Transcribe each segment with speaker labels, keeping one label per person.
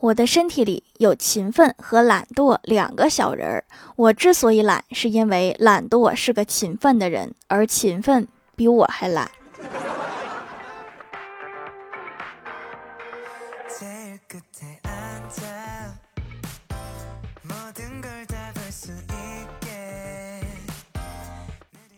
Speaker 1: 我的身体里有勤奋和懒惰两个小人儿。我之所以懒，是因为懒惰是个勤奋的人，而勤奋比我还懒。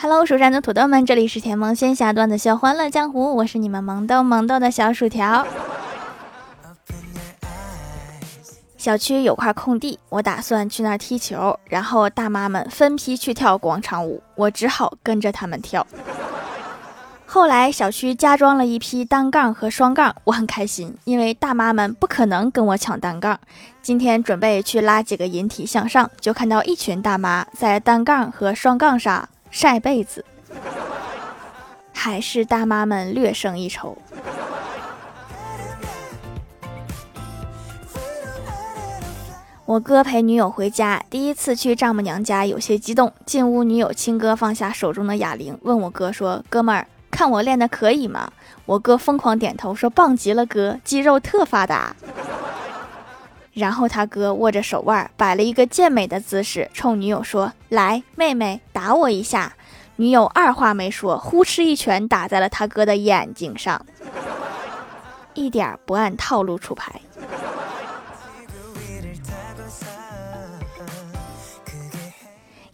Speaker 1: Hello，蜀山的土豆们，这里是甜萌仙侠段的小欢乐江湖，我是你们萌豆萌豆的小薯条。小区有块空地，我打算去那儿踢球，然后大妈们分批去跳广场舞，我只好跟着他们跳。后来小区加装了一批单杠和双杠，我很开心，因为大妈们不可能跟我抢单杠。今天准备去拉几个引体向上，就看到一群大妈在单杠和双杠上晒被子，还是大妈们略胜一筹。我哥陪女友回家，第一次去丈母娘家，有些激动。进屋，女友亲哥放下手中的哑铃，问我哥说：“哥们儿，看我练的可以吗？”我哥疯狂点头说：“棒极了，哥，肌肉特发达。”然后他哥握着手腕，摆了一个健美的姿势，冲女友说：“来，妹妹，打我一下。”女友二话没说，呼哧一拳打在了他哥的眼睛上，一点不按套路出牌。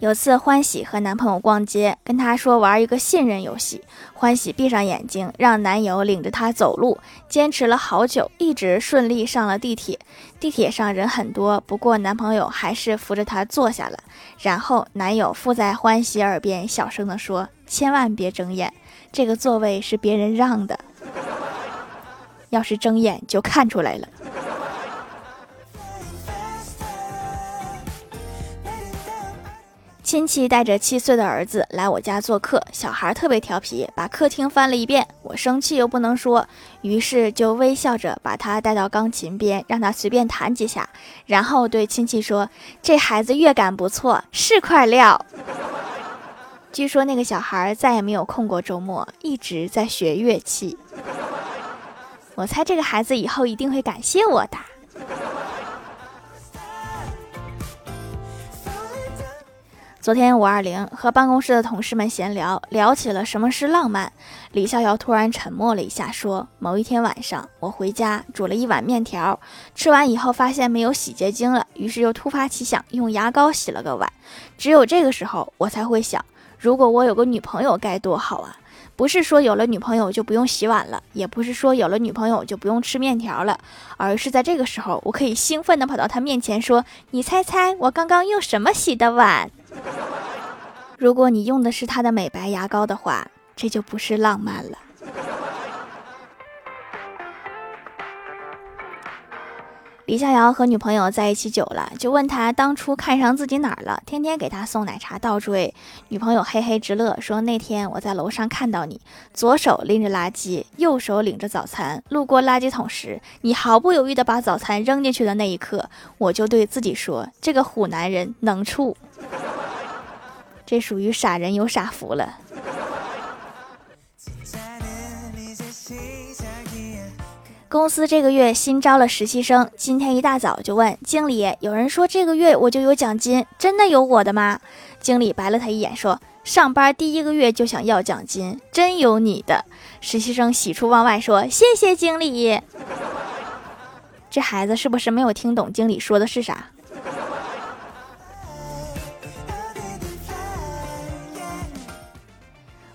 Speaker 1: 有次欢喜和男朋友逛街，跟他说玩一个信任游戏。欢喜闭上眼睛，让男友领着她走路，坚持了好久，一直顺利上了地铁。地铁上人很多，不过男朋友还是扶着她坐下了。然后男友附在欢喜耳边小声地说：“千万别睁眼，这个座位是别人让的，要是睁眼就看出来了。”亲戚带着七岁的儿子来我家做客，小孩特别调皮，把客厅翻了一遍。我生气又不能说，于是就微笑着把他带到钢琴边，让他随便弹几下，然后对亲戚说：“这孩子乐感不错，是块料。”据说那个小孩再也没有空过周末，一直在学乐器。我猜这个孩子以后一定会感谢我的。昨天五二零和办公室的同事们闲聊，聊起了什么是浪漫。李逍遥突然沉默了一下，说：“某一天晚上，我回家煮了一碗面条，吃完以后发现没有洗洁精了，于是又突发奇想，用牙膏洗了个碗。只有这个时候，我才会想，如果我有个女朋友该多好啊！不是说有了女朋友就不用洗碗了，也不是说有了女朋友就不用吃面条了，而是在这个时候，我可以兴奋地跑到她面前说：‘你猜猜我刚刚用什么洗的碗？’” 如果你用的是他的美白牙膏的话，这就不是浪漫了。李逍遥和女朋友在一起久了，就问他当初看上自己哪儿了，天天给他送奶茶倒追。女朋友嘿嘿直乐，说那天我在楼上看到你，左手拎着垃圾，右手领着早餐，路过垃圾桶时，你毫不犹豫的把早餐扔进去的那一刻，我就对自己说，这个虎男人能处。这属于傻人有傻福了。公司这个月新招了实习生，今天一大早就问经理：“有人说这个月我就有奖金，真的有我的吗？”经理白了他一眼，说：“上班第一个月就想要奖金，真有你的。”实习生喜出望外，说：“谢谢经理。”这孩子是不是没有听懂经理说的是啥？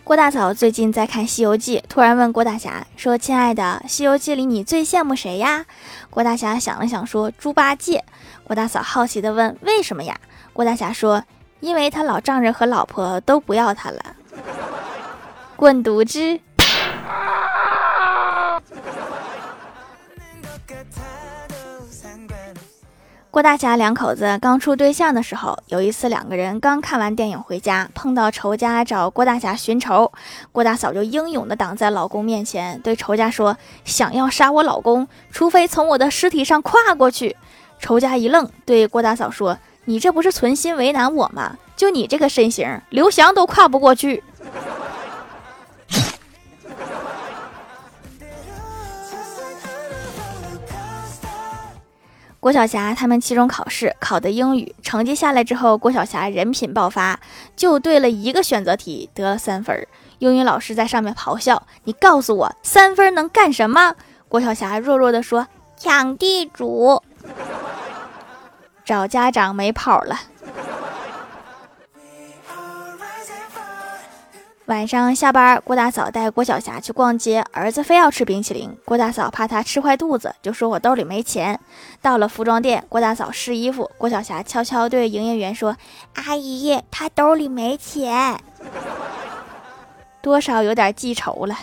Speaker 1: 郭大嫂最近在看《西游记》，突然问郭大侠说：“亲爱的，《西游记》里你最羡慕谁呀？”郭大侠想了想说：“猪八戒。”郭大嫂好奇地问：“为什么呀？”郭大侠说：“因为他老丈人和老婆都不要他了。”滚犊子！郭大侠两口子刚处对象的时候，有一次两个人刚看完电影回家，碰到仇家找郭大侠寻仇，郭大嫂就英勇地挡在老公面前，对仇家说：“想要杀我老公，除非从我的尸体上跨过去。”仇家一愣，对郭大嫂说：“你这不是存心为难我吗？就你这个身形，刘翔都跨不过去。”郭晓霞他们期中考试考的英语成绩下来之后，郭晓霞人品爆发，就对了一个选择题得了三分。英语老师在上面咆哮：“你告诉我，三分能干什么？”郭晓霞弱弱的说：“抢地主。”找家长没跑了。晚上下班，郭大嫂带郭晓霞去逛街，儿子非要吃冰淇淋，郭大嫂怕他吃坏肚子，就说我兜里没钱。到了服装店，郭大嫂试衣服，郭晓霞悄悄对营业员说：“阿姨，他兜里没钱。”多少有点记仇了。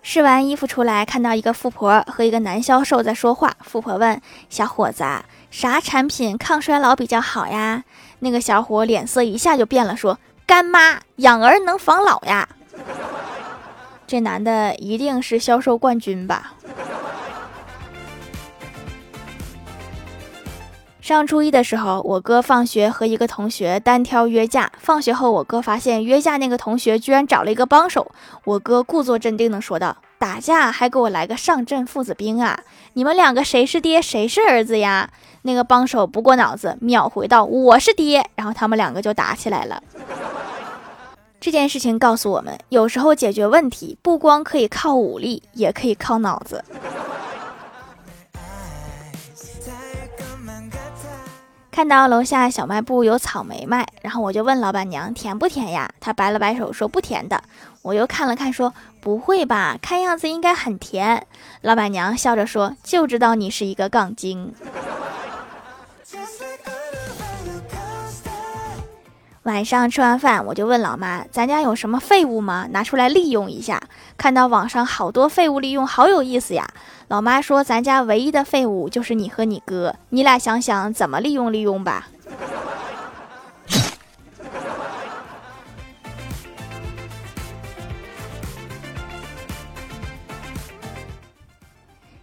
Speaker 1: 试完衣服出来，看到一个富婆和一个男销售在说话。富婆问小伙子：“啥产品抗衰老比较好呀？”那个小伙脸色一下就变了，说：“干妈养儿能防老呀。”这男的一定是销售冠军吧？上初一的时候，我哥放学和一个同学单挑约架。放学后，我哥发现约架那个同学居然找了一个帮手。我哥故作镇定地说道：“打架还给我来个上阵父子兵啊！你们两个谁是爹，谁是儿子呀？”那个帮手不过脑子，秒回道：“我是爹。”然后他们两个就打起来了。这件事情告诉我们，有时候解决问题不光可以靠武力，也可以靠脑子。看到楼下小卖部有草莓卖，然后我就问老板娘甜不甜呀？她摆了摆手说不甜的。我又看了看说不会吧，看样子应该很甜。老板娘笑着说就知道你是一个杠精。晚上吃完饭，我就问老妈：“咱家有什么废物吗？拿出来利用一下。”看到网上好多废物利用，好有意思呀。老妈说：“咱家唯一的废物就是你和你哥，你俩想想怎么利用利用吧。”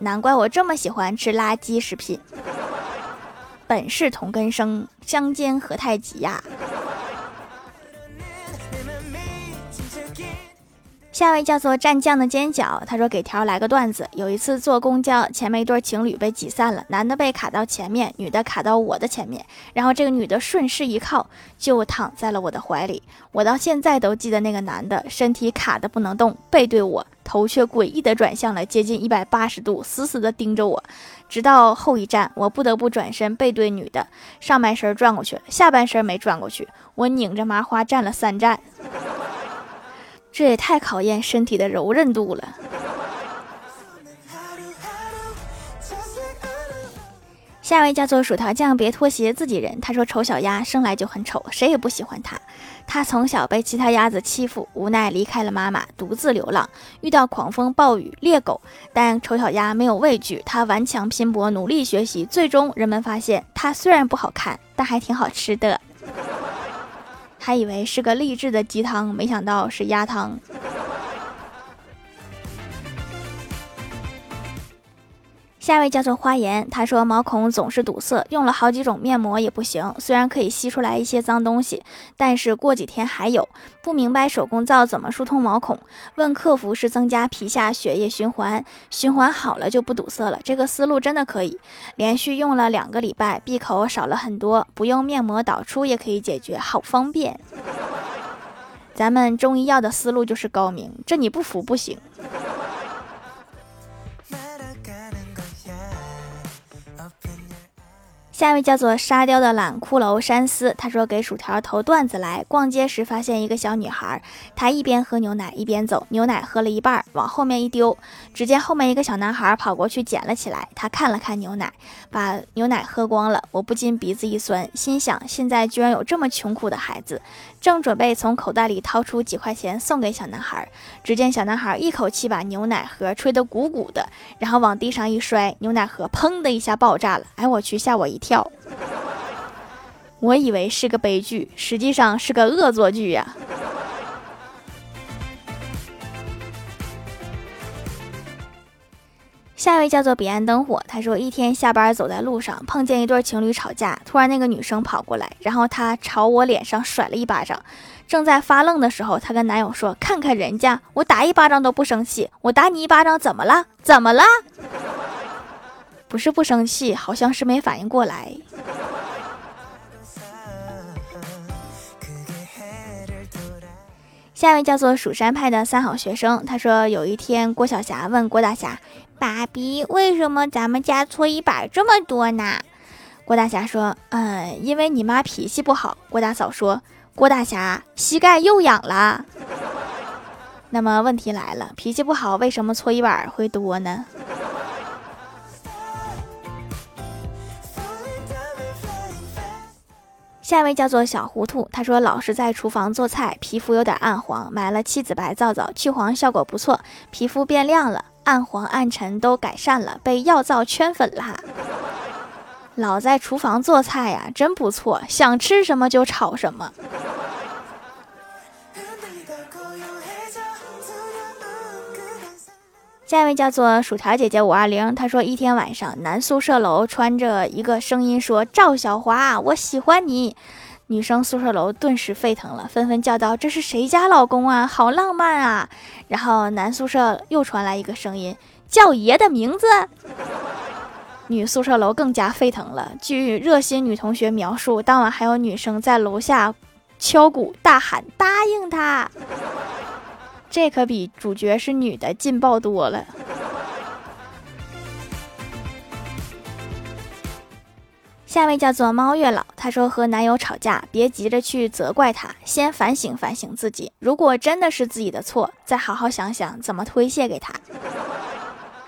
Speaker 1: 难怪我这么喜欢吃垃圾食品。本是同根生，相煎何太急呀！下位叫做蘸酱的煎饺，他说给条来个段子。有一次坐公交，前面一对情侣被挤散了，男的被卡到前面，女的卡到我的前面，然后这个女的顺势一靠，就躺在了我的怀里。我到现在都记得那个男的身体卡的不能动，背对我，头却诡异的转向了接近一百八十度，死死的盯着我。直到后一站，我不得不转身背对女的，上半身转过去了，下半身没转过去，我拧着麻花站了三站。这也太考验身体的柔韧度了。下一位叫做薯条酱，别拖鞋，自己人。他说：“丑小鸭生来就很丑，谁也不喜欢它。他从小被其他鸭子欺负，无奈离开了妈妈，独自流浪，遇到狂风暴雨、猎狗，但丑小鸭没有畏惧，他顽强拼搏，努力学习，最终人们发现，它虽然不好看，但还挺好吃的。”还以为是个励志的鸡汤，没想到是鸭汤。下一位叫做花颜，他说毛孔总是堵塞，用了好几种面膜也不行。虽然可以吸出来一些脏东西，但是过几天还有。不明白手工皂怎么疏通毛孔，问客服是增加皮下血液循环，循环好了就不堵塞了。这个思路真的可以。连续用了两个礼拜，闭口少了很多，不用面膜导出也可以解决，好方便。咱们中医药的思路就是高明，这你不服不行。下一位叫做沙雕的懒骷髅山思，他说给薯条投段子来。逛街时发现一个小女孩，她一边喝牛奶一边走，牛奶喝了一半，往后面一丢，只见后面一个小男孩跑过去捡了起来。他看了看牛奶，把牛奶喝光了。我不禁鼻子一酸，心想现在居然有这么穷苦的孩子。正准备从口袋里掏出几块钱送给小男孩，只见小男孩一口气把牛奶盒吹得鼓鼓的，然后往地上一摔，牛奶盒砰的一下爆炸了。哎，我去，吓我一跳！我以为是个悲剧，实际上是个恶作剧呀。下一位叫做彼岸灯火，他说一天下班走在路上，碰见一对情侣吵架，突然那个女生跑过来，然后她朝我脸上甩了一巴掌。正在发愣的时候，她跟男友说：“看看人家，我打一巴掌都不生气，我打你一巴掌怎么了？怎么了？不是不生气，好像是没反应过来。”下一位叫做蜀山派的三好学生，他说有一天郭晓霞问郭大侠。爸比，为什么咱们家搓衣板这么多呢？郭大侠说：“嗯，因为你妈脾气不好。”郭大嫂说：“郭大侠膝盖又痒了。”那么问题来了，脾气不好为什么搓衣板会多呢？下一位叫做小糊涂，他说老是在厨房做菜，皮肤有点暗黄，买了七子白皂皂，去黄效果不错，皮肤变亮了。暗黄暗沉都改善了，被药皂圈粉啦。老在厨房做菜呀，真不错，想吃什么就炒什么。下一位叫做薯条姐姐五二零，她说一天晚上，男宿舍楼穿着一个声音说：“赵小华，我喜欢你。”女生宿舍楼顿时沸腾了，纷纷叫道：“这是谁家老公啊？好浪漫啊！”然后男宿舍又传来一个声音：“叫爷的名字。”女宿舍楼更加沸腾了。据热心女同学描述，当晚还有女生在楼下敲鼓大喊：“答应他！”这可比主角是女的劲爆多了。下位叫做猫月老，他说和男友吵架，别急着去责怪他，先反省反省自己。如果真的是自己的错，再好好想想怎么推卸给他。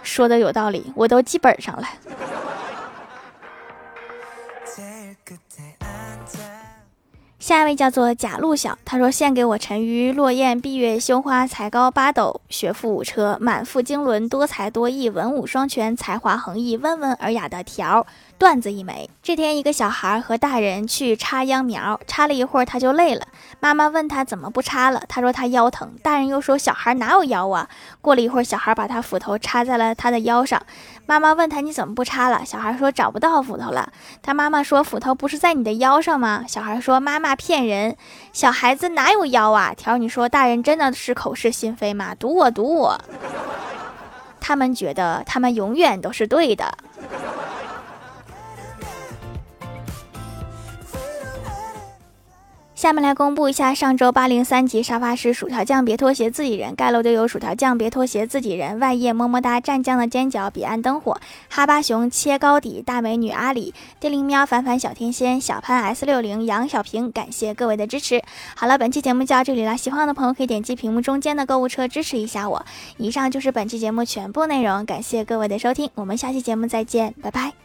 Speaker 1: 说的有道理，我都记本上了。下一位叫做贾路晓，他说献给我沉鱼落雁、闭月羞花、才高八斗、学富五车、满腹经纶、多才多艺、文武双全、才华横溢、温文尔雅的条。段子一枚。这天，一个小孩和大人去插秧苗，插了一会儿他就累了。妈妈问他怎么不插了，他说他腰疼。大人又说小孩哪有腰啊？过了一会儿，小孩把他斧头插在了他的腰上。妈妈问他你怎么不插了？小孩说找不到斧头了。他妈妈说斧头不是在你的腰上吗？小孩说妈妈骗人，小孩子哪有腰啊？条你说大人真的是口是心非吗？赌我赌我。他们觉得他们永远都是对的。下面来公布一下上周八零三级沙发是薯条酱，别拖鞋，自己人盖楼队友薯条酱，别拖鞋，自己人外叶么么哒，蘸酱的尖角，彼岸灯火，哈巴熊切糕底，大美女阿里，电灵喵，凡凡小天仙，小潘 S 六零，杨小平，感谢各位的支持。好了，本期节目就到这里了，喜欢的朋友可以点击屏幕中间的购物车支持一下我。以上就是本期节目全部内容，感谢各位的收听，我们下期节目再见，拜拜。